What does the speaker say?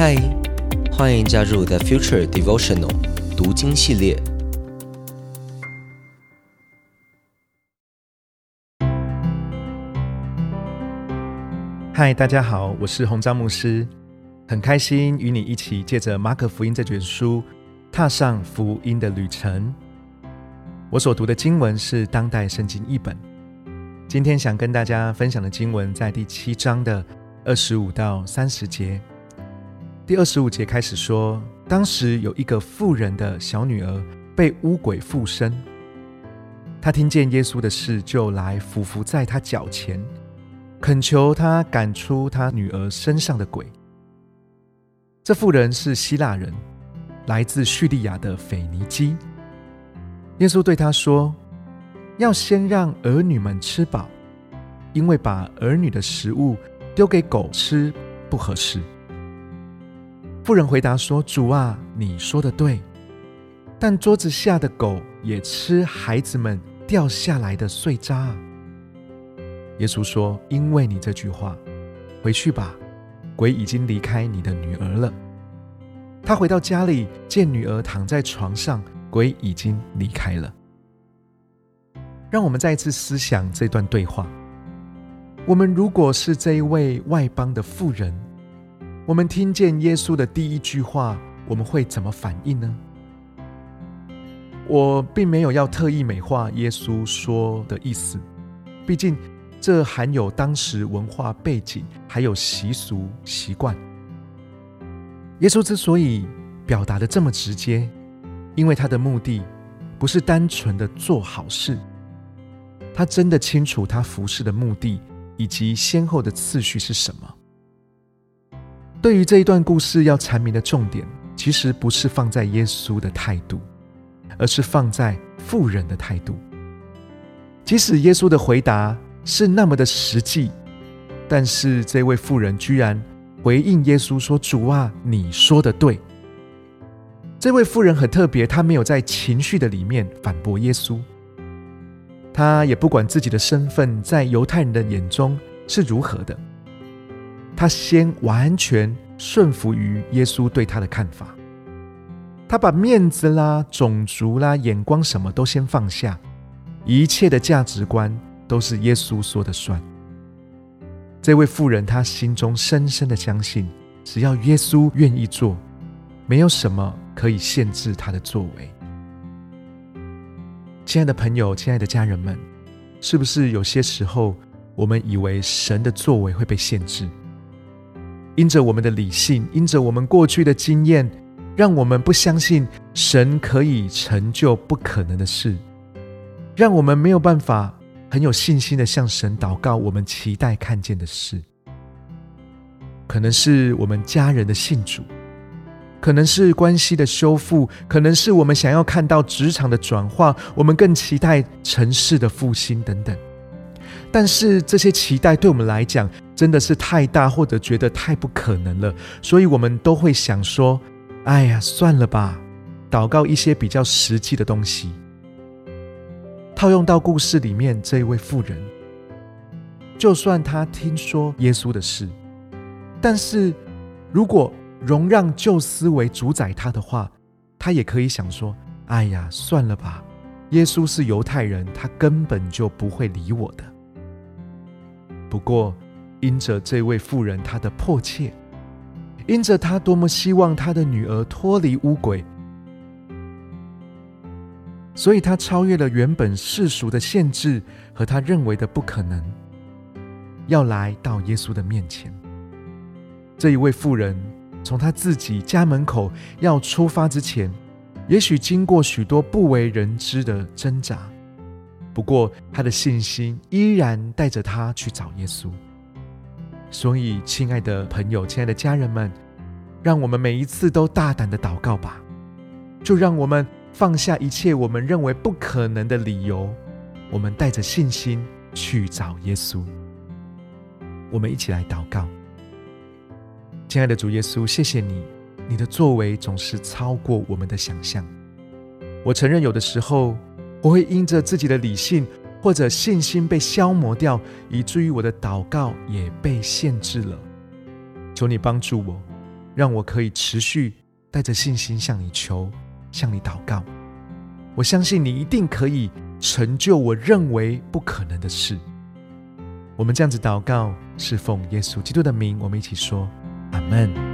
嗨，欢迎加入 The Future Devotional 读经系列。嗨，大家好，我是洪章牧师，很开心与你一起借着马可福音这卷书，踏上福音的旅程。我所读的经文是当代圣经译本。今天想跟大家分享的经文在第七章的二十五到三十节。第二十五节开始说，当时有一个富人的小女儿被巫鬼附身，她听见耶稣的事，就来伏伏在他脚前，恳求他赶出他女儿身上的鬼。这妇人是希腊人，来自叙利亚的腓尼基。耶稣对他说：“要先让儿女们吃饱，因为把儿女的食物丢给狗吃不合适。”妇人回答说：“主啊，你说的对，但桌子下的狗也吃孩子们掉下来的碎渣。”耶稣说：“因为你这句话，回去吧，鬼已经离开你的女儿了。”他回到家里，见女儿躺在床上，鬼已经离开了。让我们再一次思想这段对话：我们如果是这一位外邦的妇人，我们听见耶稣的第一句话，我们会怎么反应呢？我并没有要特意美化耶稣说的意思，毕竟这含有当时文化背景，还有习俗习惯。耶稣之所以表达的这么直接，因为他的目的不是单纯的做好事，他真的清楚他服侍的目的以及先后的次序是什么。对于这一段故事要阐明的重点，其实不是放在耶稣的态度，而是放在富人的态度。即使耶稣的回答是那么的实际，但是这位妇人居然回应耶稣说：“主啊，你说的对。”这位妇人很特别，她没有在情绪的里面反驳耶稣，她也不管自己的身份在犹太人的眼中是如何的。他先完全顺服于耶稣对他的看法，他把面子啦、种族啦、眼光什么都先放下，一切的价值观都是耶稣说的算。这位妇人，她心中深深的相信，只要耶稣愿意做，没有什么可以限制他的作为。亲爱的朋友，亲爱的家人们，是不是有些时候我们以为神的作为会被限制？因着我们的理性，因着我们过去的经验，让我们不相信神可以成就不可能的事，让我们没有办法很有信心的向神祷告我们期待看见的事。可能是我们家人的信主，可能是关系的修复，可能是我们想要看到职场的转化，我们更期待城市的复兴等等。但是这些期待对我们来讲真的是太大，或者觉得太不可能了，所以我们都会想说：“哎呀，算了吧，祷告一些比较实际的东西。”套用到故事里面这一位妇人，就算他听说耶稣的事，但是如果容让旧思维主宰他的话，他也可以想说：“哎呀，算了吧，耶稣是犹太人，他根本就不会理我的。”不过，因着这位妇人她的迫切，因着她多么希望她的女儿脱离污鬼，所以她超越了原本世俗的限制和她认为的不可能，要来到耶稣的面前。这一位妇人从她自己家门口要出发之前，也许经过许多不为人知的挣扎。不过，他的信心依然带着他去找耶稣。所以，亲爱的朋友，亲爱的家人们，让我们每一次都大胆的祷告吧。就让我们放下一切我们认为不可能的理由，我们带着信心去找耶稣。我们一起来祷告，亲爱的主耶稣，谢谢你，你的作为总是超过我们的想象。我承认，有的时候。我会因着自己的理性或者信心被消磨掉，以至于我的祷告也被限制了。求你帮助我，让我可以持续带着信心向你求，向你祷告。我相信你一定可以成就我认为不可能的事。我们这样子祷告，是奉耶稣基督的名，我们一起说：阿门。